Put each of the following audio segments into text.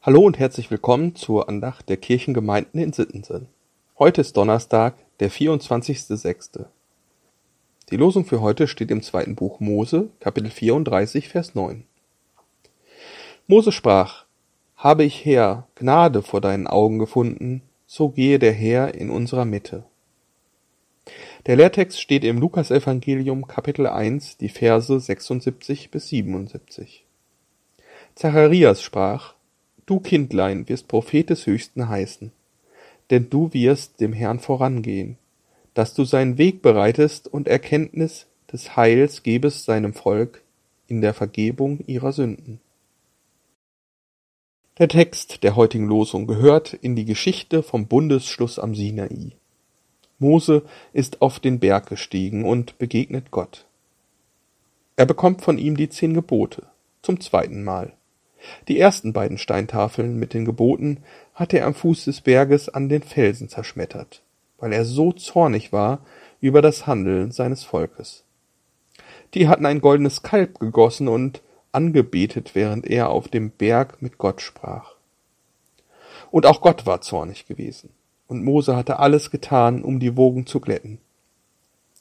Hallo und herzlich willkommen zur Andacht der Kirchengemeinden in Sittensen. Heute ist Donnerstag, der 24.06. Die Losung für heute steht im zweiten Buch Mose, Kapitel 34, Vers 9. Mose sprach, Habe ich Herr Gnade vor deinen Augen gefunden, so gehe der Herr in unserer Mitte. Der Lehrtext steht im Lukasevangelium Kapitel 1, die Verse 76 bis 77. Zacharias sprach, Du Kindlein wirst Prophet des Höchsten heißen, denn du wirst dem Herrn vorangehen, dass du seinen Weg bereitest und Erkenntnis des Heils gebest seinem Volk in der Vergebung ihrer Sünden. Der Text der heutigen Losung gehört in die Geschichte vom Bundesschluss am Sinai. Mose ist auf den Berg gestiegen und begegnet Gott. Er bekommt von ihm die zehn Gebote, zum zweiten Mal. Die ersten beiden Steintafeln mit den Geboten hatte er am Fuß des Berges an den Felsen zerschmettert, weil er so zornig war über das Handeln seines Volkes. Die hatten ein goldenes Kalb gegossen und angebetet, während er auf dem Berg mit Gott sprach. Und auch Gott war zornig gewesen, und Mose hatte alles getan, um die Wogen zu glätten.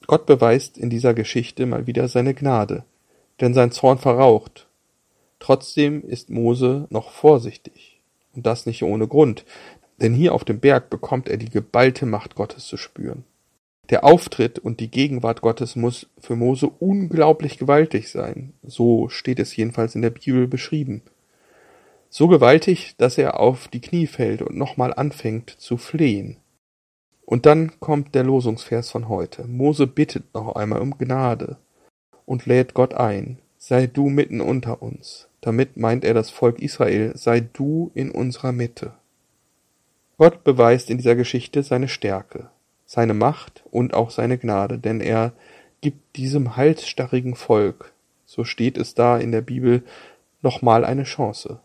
Gott beweist in dieser Geschichte mal wieder seine Gnade, denn sein Zorn verraucht Trotzdem ist Mose noch vorsichtig, und das nicht ohne Grund, denn hier auf dem Berg bekommt er die geballte Macht Gottes zu spüren. Der Auftritt und die Gegenwart Gottes muss für Mose unglaublich gewaltig sein, so steht es jedenfalls in der Bibel beschrieben. So gewaltig, dass er auf die Knie fällt und nochmal anfängt zu flehen. Und dann kommt der Losungsvers von heute. Mose bittet noch einmal um Gnade und lädt Gott ein, sei du mitten unter uns. Damit meint er das Volk Israel, sei du in unserer Mitte. Gott beweist in dieser Geschichte seine Stärke, seine Macht und auch seine Gnade, denn er gibt diesem halsstarrigen Volk, so steht es da in der Bibel, nochmal eine Chance.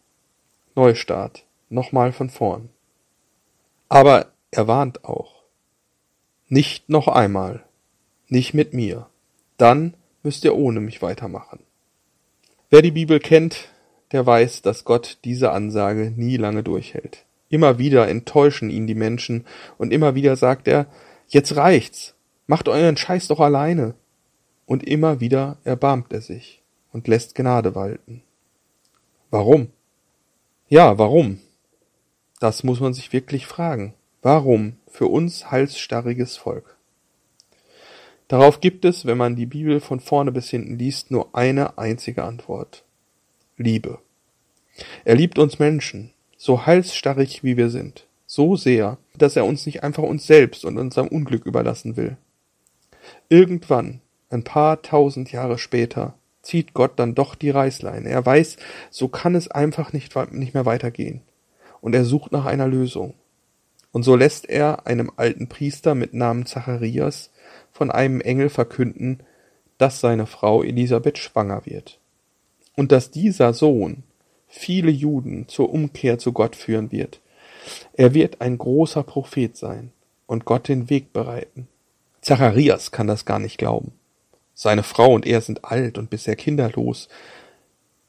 Neustart, nochmal von vorn. Aber er warnt auch. Nicht noch einmal, nicht mit mir, dann müsst ihr ohne mich weitermachen. Wer die Bibel kennt, der weiß, dass Gott diese Ansage nie lange durchhält. Immer wieder enttäuschen ihn die Menschen und immer wieder sagt er, jetzt reicht's, macht euren Scheiß doch alleine. Und immer wieder erbarmt er sich und lässt Gnade walten. Warum? Ja, warum? Das muss man sich wirklich fragen. Warum für uns halsstarriges Volk? Darauf gibt es, wenn man die Bibel von vorne bis hinten liest, nur eine einzige Antwort. Liebe. Er liebt uns Menschen, so halsstarrig wie wir sind, so sehr, dass er uns nicht einfach uns selbst und unserem Unglück überlassen will. Irgendwann, ein paar tausend Jahre später, zieht Gott dann doch die Reißleine. Er weiß, so kann es einfach nicht, nicht mehr weitergehen. Und er sucht nach einer Lösung. Und so lässt er einem alten Priester mit Namen Zacharias von einem Engel verkünden, dass seine Frau Elisabeth schwanger wird. Und dass dieser Sohn viele Juden zur Umkehr zu Gott führen wird. Er wird ein großer Prophet sein und Gott den Weg bereiten. Zacharias kann das gar nicht glauben. Seine Frau und er sind alt und bisher kinderlos.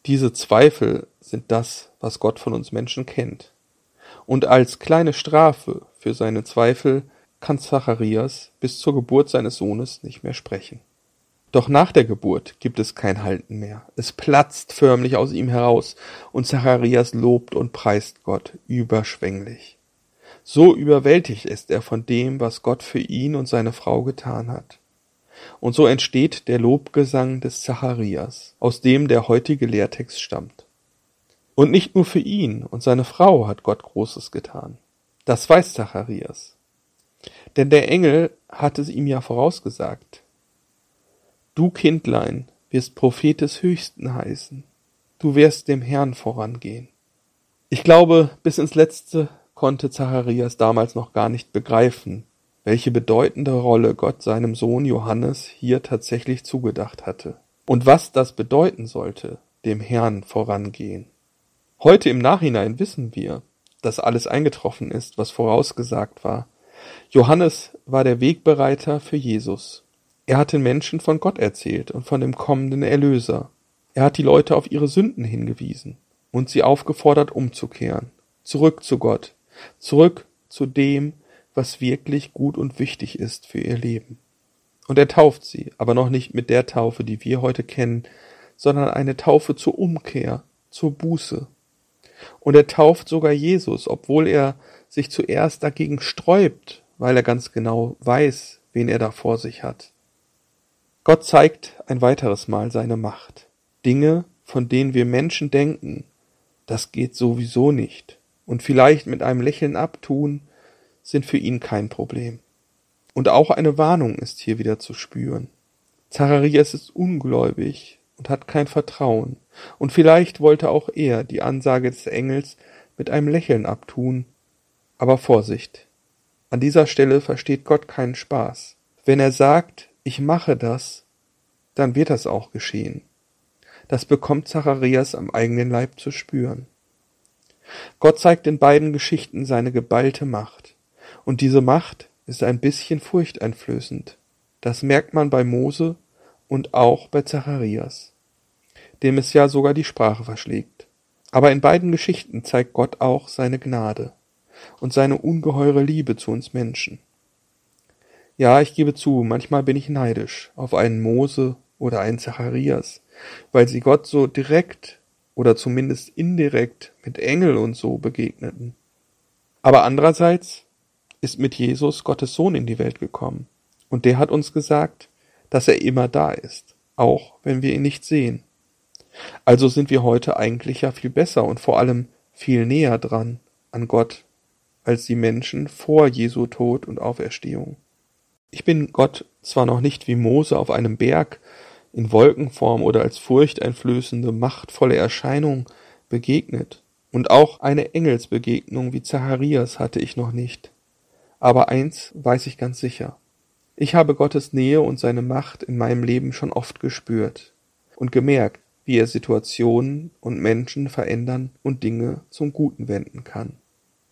Diese Zweifel sind das, was Gott von uns Menschen kennt. Und als kleine Strafe für seine Zweifel kann Zacharias bis zur Geburt seines Sohnes nicht mehr sprechen. Doch nach der Geburt gibt es kein Halten mehr. Es platzt förmlich aus ihm heraus, und Zacharias lobt und preist Gott überschwänglich. So überwältigt ist er von dem, was Gott für ihn und seine Frau getan hat. Und so entsteht der Lobgesang des Zacharias, aus dem der heutige Lehrtext stammt. Und nicht nur für ihn und seine Frau hat Gott Großes getan. Das weiß Zacharias. Denn der Engel hatte es ihm ja vorausgesagt. Du Kindlein wirst Prophet des Höchsten heißen. Du wirst dem Herrn vorangehen. Ich glaube, bis ins Letzte konnte Zacharias damals noch gar nicht begreifen, welche bedeutende Rolle Gott seinem Sohn Johannes hier tatsächlich zugedacht hatte. Und was das bedeuten sollte, dem Herrn vorangehen. Heute im Nachhinein wissen wir, dass alles eingetroffen ist, was vorausgesagt war, Johannes war der Wegbereiter für Jesus. Er hat den Menschen von Gott erzählt und von dem kommenden Erlöser. Er hat die Leute auf ihre Sünden hingewiesen und sie aufgefordert, umzukehren zurück zu Gott, zurück zu dem, was wirklich gut und wichtig ist für ihr Leben. Und er tauft sie, aber noch nicht mit der Taufe, die wir heute kennen, sondern eine Taufe zur Umkehr, zur Buße. Und er tauft sogar Jesus, obwohl er sich zuerst dagegen sträubt, weil er ganz genau weiß, wen er da vor sich hat. Gott zeigt ein weiteres Mal seine Macht. Dinge, von denen wir Menschen denken, das geht sowieso nicht, und vielleicht mit einem Lächeln abtun, sind für ihn kein Problem. Und auch eine Warnung ist hier wieder zu spüren. Zacharias ist ungläubig und hat kein Vertrauen, und vielleicht wollte auch er die Ansage des Engels mit einem Lächeln abtun, aber Vorsicht. An dieser Stelle versteht Gott keinen Spaß. Wenn er sagt, ich mache das, dann wird das auch geschehen. Das bekommt Zacharias am eigenen Leib zu spüren. Gott zeigt in beiden Geschichten seine geballte Macht. Und diese Macht ist ein bisschen furchteinflößend. Das merkt man bei Mose und auch bei Zacharias, dem es ja sogar die Sprache verschlägt. Aber in beiden Geschichten zeigt Gott auch seine Gnade und seine ungeheure Liebe zu uns Menschen. Ja, ich gebe zu, manchmal bin ich neidisch auf einen Mose oder einen Zacharias, weil sie Gott so direkt oder zumindest indirekt mit Engel und so begegneten. Aber andererseits ist mit Jesus Gottes Sohn in die Welt gekommen. Und der hat uns gesagt, dass er immer da ist, auch wenn wir ihn nicht sehen. Also sind wir heute eigentlich ja viel besser und vor allem viel näher dran an Gott als die Menschen vor Jesu Tod und Auferstehung. Ich bin Gott zwar noch nicht wie Mose auf einem Berg in Wolkenform oder als furchteinflößende, machtvolle Erscheinung begegnet, und auch eine Engelsbegegnung wie Zacharias hatte ich noch nicht. Aber eins weiß ich ganz sicher. Ich habe Gottes Nähe und seine Macht in meinem Leben schon oft gespürt und gemerkt, wie er Situationen und Menschen verändern und Dinge zum Guten wenden kann.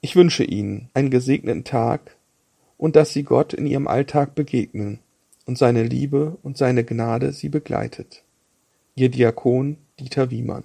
Ich wünsche Ihnen einen gesegneten Tag und dass Sie Gott in Ihrem Alltag begegnen und seine Liebe und seine Gnade Sie begleitet. Ihr Diakon Dieter Wiemann